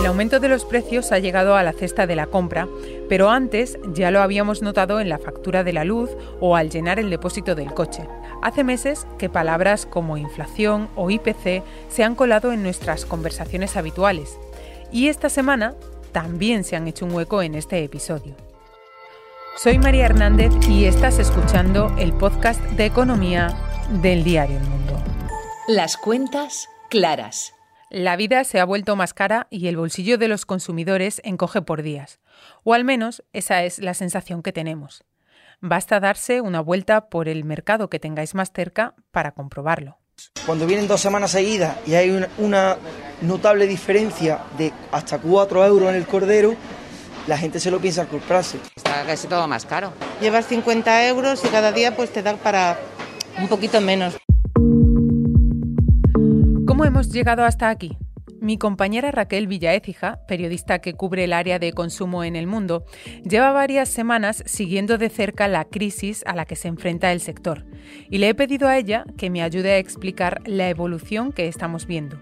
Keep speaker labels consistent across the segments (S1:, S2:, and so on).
S1: El aumento de los precios ha llegado a la cesta de la compra, pero antes ya lo habíamos notado en la factura de la luz o al llenar el depósito del coche. Hace meses que palabras como inflación o IPC se han colado en nuestras conversaciones habituales y esta semana también se han hecho un hueco en este episodio. Soy María Hernández y estás escuchando el podcast de economía del diario El Mundo.
S2: Las cuentas claras.
S1: La vida se ha vuelto más cara y el bolsillo de los consumidores encoge por días. O al menos esa es la sensación que tenemos. Basta darse una vuelta por el mercado que tengáis más cerca para comprobarlo.
S3: Cuando vienen dos semanas seguidas y hay una, notable diferencia de hasta 4 euros en el cordero, la gente se lo piensa comprarse.
S4: Está casi todo más caro.
S5: Llevas 50 euros y cada día pues te da para un poquito menos.
S1: ¿Cómo hemos llegado hasta aquí? Mi compañera Raquel Villaécija, periodista que cubre el área de consumo en el mundo, lleva varias semanas siguiendo de cerca la crisis a la que se enfrenta el sector y le he pedido a ella que me ayude a explicar la evolución que estamos viendo.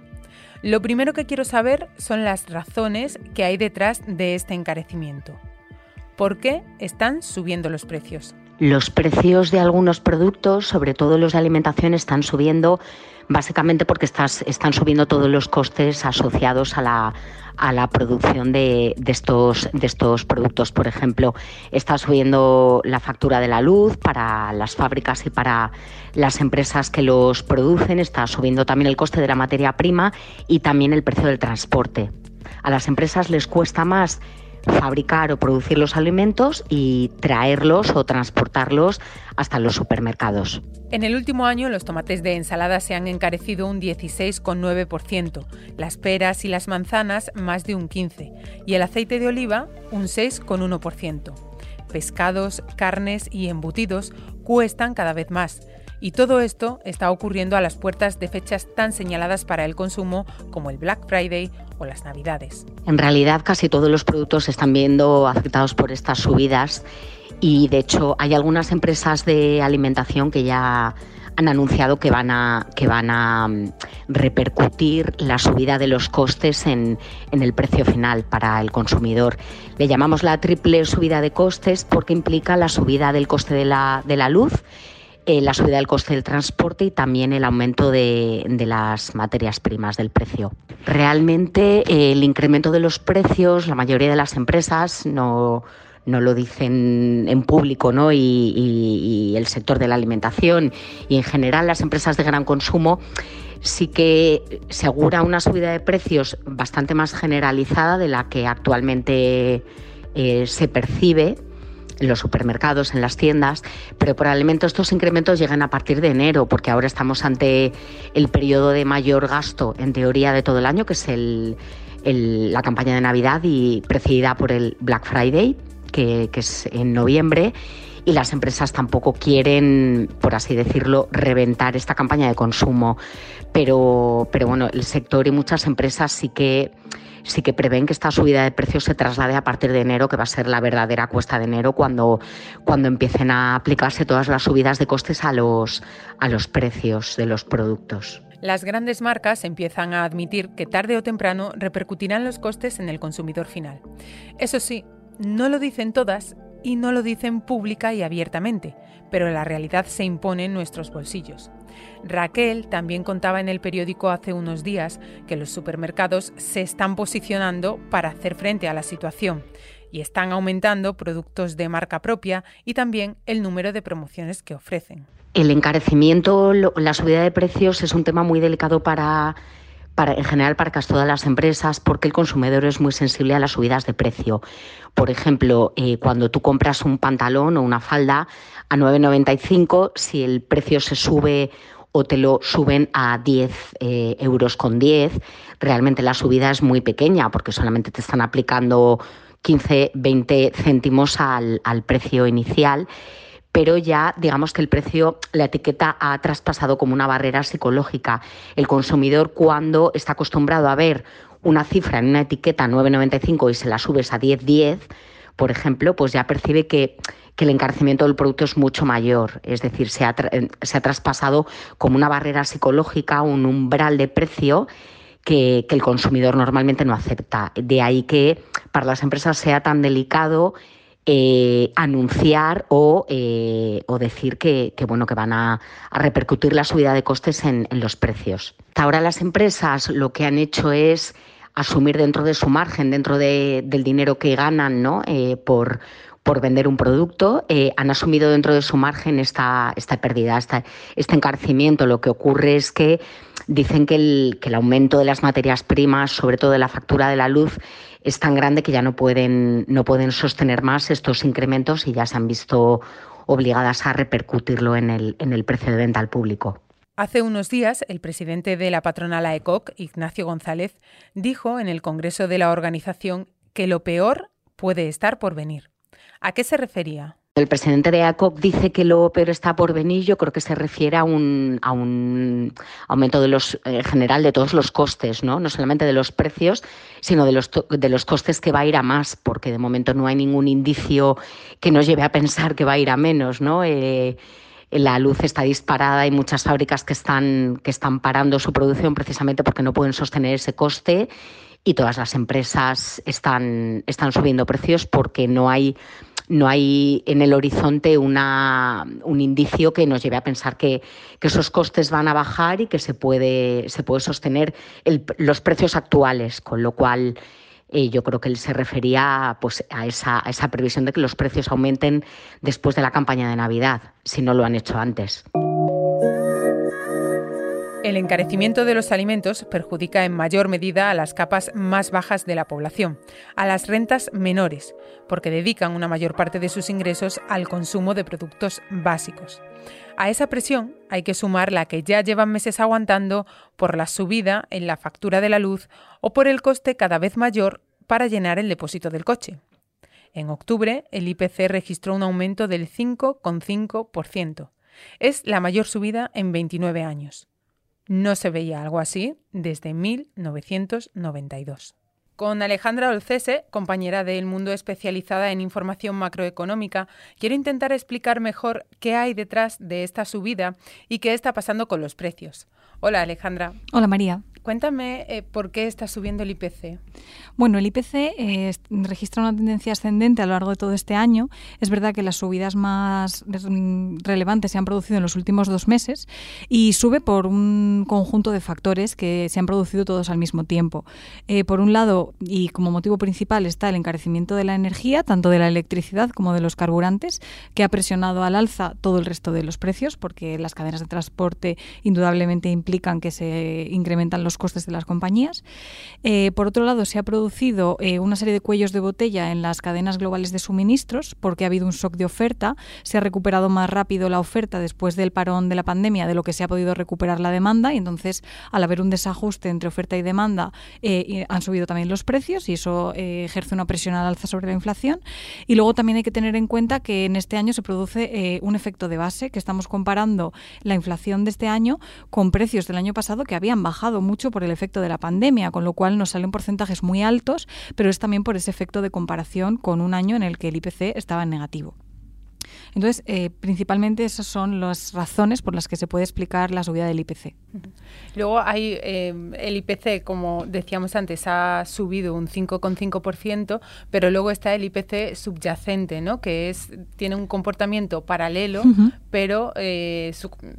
S1: Lo primero que quiero saber son las razones que hay detrás de este encarecimiento. ¿Por qué están subiendo los precios?
S6: Los precios de algunos productos, sobre todo los de alimentación, están subiendo básicamente porque están subiendo todos los costes asociados a la, a la producción de, de, estos, de estos productos. Por ejemplo, está subiendo la factura de la luz para las fábricas y para las empresas que los producen, está subiendo también el coste de la materia prima y también el precio del transporte. A las empresas les cuesta más fabricar o producir los alimentos y traerlos o transportarlos hasta los supermercados.
S1: En el último año los tomates de ensalada se han encarecido un 16,9%, las peras y las manzanas más de un 15% y el aceite de oliva un 6,1%. Pescados, carnes y embutidos cuestan cada vez más. Y todo esto está ocurriendo a las puertas de fechas tan señaladas para el consumo como el Black Friday o las Navidades.
S6: En realidad casi todos los productos se están viendo afectados por estas subidas y de hecho hay algunas empresas de alimentación que ya han anunciado que van a, que van a mm, repercutir la subida de los costes en, en, el precio final para el consumidor. Le llamamos la triple subida de costes porque implica la subida del coste de la, de la luz, eh, la subida del coste del transporte y también el aumento de, de las materias primas del precio. Realmente eh, el incremento de los precios, la mayoría de las empresas no no lo dicen en público, ¿no? Y, el sector de la alimentación y en general las empresas de gran consumo sí que se augura una subida de precios bastante más generalizada de la que actualmente eh, se percibe en los supermercados, en las tiendas, pero probablemente estos incrementos lleguen a partir de enero, porque ahora estamos ante el periodo de mayor gasto, en teoría, de todo el año, que es la campaña de Navidad y precedida por el Black Friday que, es en noviembre y las empresas tampoco quieren, por así decirlo, reventar esta campaña de consumo. Pero, pero bueno, el sector y muchas empresas sí que sí que prevén que esta subida de precios se traslade a partir de enero, que va a ser la verdadera cuesta de enero cuando, cuando empiecen a aplicarse todas las subidas de costes a los, a los precios de los productos.
S1: Las grandes marcas empiezan a admitir que tarde o temprano repercutirán los costes en el consumidor final. Eso sí, no lo dicen todas y no lo dicen pública y abiertamente, pero la realidad se impone en nuestros bolsillos. Raquel también contaba en el periódico hace unos días que los supermercados se están posicionando para hacer frente a la situación y están aumentando productos de marca propia y también el número de promociones que ofrecen.
S6: El encarecimiento, la subida de precios es un tema muy delicado para en general para casi todas las empresas, porque el consumidor es muy sensible a las subidas de precio. Por ejemplo, eh, cuando tú compras un pantalón o una falda a 9,95, si el precio se sube o te lo suben a 10 eh, euros con 10, realmente la subida es muy pequeña porque solamente te están aplicando 15, 20 céntimos al, al precio inicial pero ya digamos que el precio, la etiqueta ha traspasado como una barrera psicológica. El consumidor cuando está acostumbrado a ver una cifra en una etiqueta 9,95 y se la subes a 10,10, por ejemplo, pues ya percibe que, el encarecimiento del producto es mucho mayor. Es decir, se ha, se ha traspasado como una barrera psicológica, un umbral de precio que, el consumidor normalmente no acepta. De ahí que para las empresas sea tan delicado eh, anunciar o, eh, decir que, bueno, que van a, repercutir la subida de costes en, los precios. Hasta ahora las empresas lo que han hecho es asumir dentro de su margen, dentro del dinero que ganan ¿no? Eh, por, por vender un producto, han asumido dentro de su margen esta, esta pérdida, este encarecimiento. Lo que ocurre es que Dicen que el, que el aumento de las materias primas, sobre todo de la factura de la luz, es tan grande que ya no pueden, no pueden sostener más estos incrementos y ya se han visto obligadas a repercutirlo en el, en el precio de venta al público.
S1: Hace unos días, el presidente de la patronal AECOC, Ignacio González, dijo en el Congreso de la organización que lo peor puede estar por venir. ¿A qué se refería?
S6: El presidente de ACOP dice que lo peor está por venir, yo creo que se refiere a un, aumento de los, en general de todos los costes, ¿no? no solamente de los precios, sino de los, de los costes que va a ir a más, porque de momento no hay ningún indicio que nos lleve a pensar que va a ir a menos. ¿no? Eh, la luz está disparada, hay muchas fábricas que están, que están parando su producción precisamente porque no pueden sostener ese coste y todas las empresas están, están subiendo precios porque no hay no hay en el horizonte un indicio que nos lleve a pensar que, esos costes van a bajar y que se puede, se puede sostener los precios actuales, con lo cual eh, yo creo que él se refería pues, a, esa, a esa previsión de que los precios aumenten después de la campaña de Navidad, si no lo han hecho antes.
S1: El encarecimiento de los alimentos perjudica en mayor medida a las capas más bajas de la población, a las rentas menores, porque dedican una mayor parte de sus ingresos al consumo de productos básicos. A esa presión hay que sumar la que ya llevan meses aguantando por la subida en la factura de la luz o por el coste cada vez mayor para llenar el depósito del coche. En octubre, el IPC registró un aumento del 5,5%. Es la mayor subida en 29 años. No se veía algo así desde 1992. Con Alejandra Olcese, compañera del mundo especializada en información macroeconómica, quiero intentar explicar mejor qué hay detrás de esta subida y qué está pasando con los precios. Hola Alejandra.
S4: Hola María.
S1: Cuéntame eh, por qué está subiendo el IPC.
S4: Bueno, el IPC eh, registra una tendencia ascendente a lo largo de todo este año. Es verdad que las subidas más relevantes se han producido en los últimos dos meses y sube por un conjunto de factores que se han producido todos al mismo tiempo. Eh, por un lado, y como motivo principal, está el encarecimiento de la energía, tanto de la electricidad como de los carburantes, que ha presionado al alza todo el resto de los precios, porque las cadenas de transporte indudablemente implican que se incrementan los costes de las compañías. Eh, por otro lado, se ha producido eh, una serie de cuellos de botella en las cadenas globales de suministros porque ha habido un shock de oferta. Se ha recuperado más rápido la oferta después del parón de la pandemia de lo que se ha podido recuperar la demanda y entonces, al haber un desajuste entre oferta y demanda, eh, han subido también los precios y eso ejerce una presión al alza sobre la inflación. Y luego también hay que tener en cuenta que en este año se produce un efecto de base, que estamos comparando la inflación de este año con precios del año pasado que habían bajado mucho por el efecto de la pandemia, con lo cual nos salen porcentajes muy altos, pero es también por ese efecto de comparación con un año en el que el IPC estaba en negativo. Entonces, eh, principalmente esas son las razones por las que se puede explicar la subida del IPC.
S1: Luego hay eh, el IPC, como decíamos antes, ha subido un 5,5%, pero luego está el IPC subyacente, ¿no? que es tiene un comportamiento paralelo, pero eh,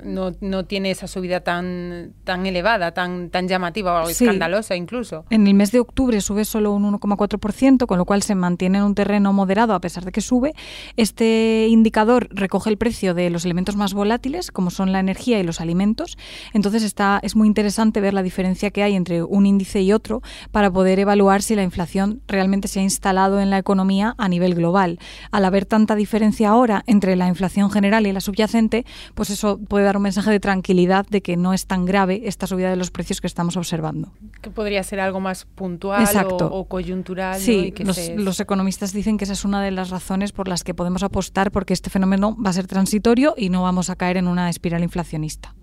S1: no, no, tiene esa subida tan, tan elevada, tan, tan llamativa o escandalosa incluso.
S4: En el mes de octubre sube solo un 1,4%, con lo cual se mantiene en un terreno moderado a pesar de que sube. Este indicador recoge el precio de los elementos más volátiles, como son la energía y los alimentos. Entonces está, es muy interesante ver la diferencia que hay entre un índice y otro para poder evaluar si la inflación realmente se ha instalado en la economía a nivel global. Al haber tanta diferencia ahora entre la inflación general y la subyacente, pues eso puede dar un mensaje de tranquilidad de que no es tan grave esta subida de los precios que estamos observando.
S1: Que podría ser algo más puntual O, coyuntural.
S4: Sí, los, los economistas dicen que esa es una de las razones por las que podemos apostar porque este fenómeno va a ser transitorio y no vamos a caer en una espiral inflacionista.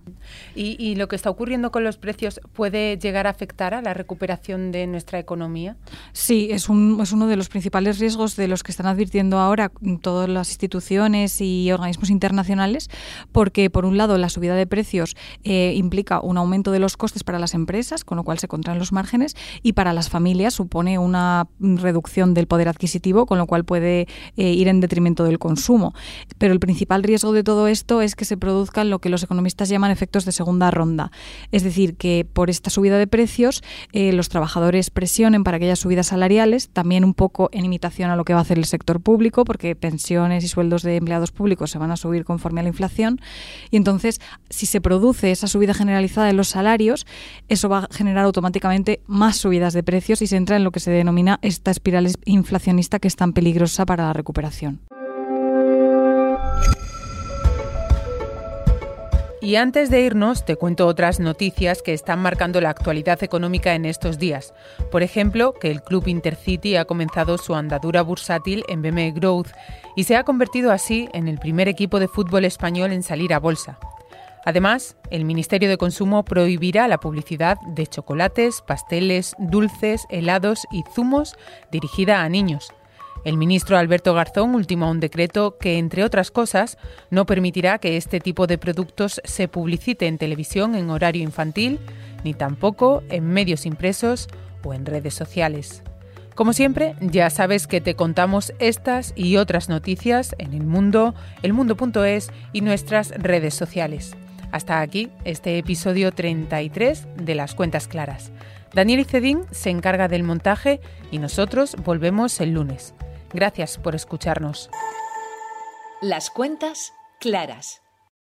S1: ¿Y, lo que está ocurriendo con los precios puede llegar a afectar a la recuperación de nuestra economía?
S4: Sí, es, un, es uno de los principales riesgos de los que están advirtiendo ahora todas las instituciones y organismos internacionales, porque por un lado la subida de precios eh, implica un aumento de los costes para las empresas, con lo cual se contraen los márgenes, y para las familias supone una reducción del poder adquisitivo, con lo cual puede eh, ir en detrimento del consumo. Pero el principal riesgo de todo esto es que se produzcan lo que los economistas llaman efectos de segunda ronda. Es decir, que por esta subida de precios eh, los trabajadores presionen para aquellas subidas salariales, también un poco en imitación a lo que va a hacer el sector público, porque pensiones y sueldos de empleados públicos se van a subir conforme a la inflación. Y entonces, si se produce esa subida generalizada de los salarios, eso va a generar automáticamente más subidas de precios y se entra en lo que se denomina esta espiral inflacionista que es tan peligrosa para la recuperación.
S1: Y antes de irnos, te cuento otras noticias que están marcando la actualidad económica en estos días. Por ejemplo, que el Club Intercity ha comenzado su andadura bursátil en BME Growth y se ha convertido así en el primer equipo de fútbol español en salir a bolsa. Además, el Ministerio de Consumo prohibirá la publicidad de chocolates, pasteles, dulces, helados y zumos dirigida a niños. El ministro Alberto Garzón ultimó un decreto que, entre otras cosas, no permitirá que este tipo de productos se publicite en televisión en horario infantil, ni tampoco en medios impresos o en redes sociales. Como siempre, ya sabes que te contamos estas y otras noticias en el mundo, elmundo.es y nuestras redes sociales. Hasta aquí este episodio 33 de Las Cuentas Claras. Daniel Icedín se encarga del montaje y nosotros volvemos el lunes. Gracias por escucharnos.
S2: Las cuentas claras.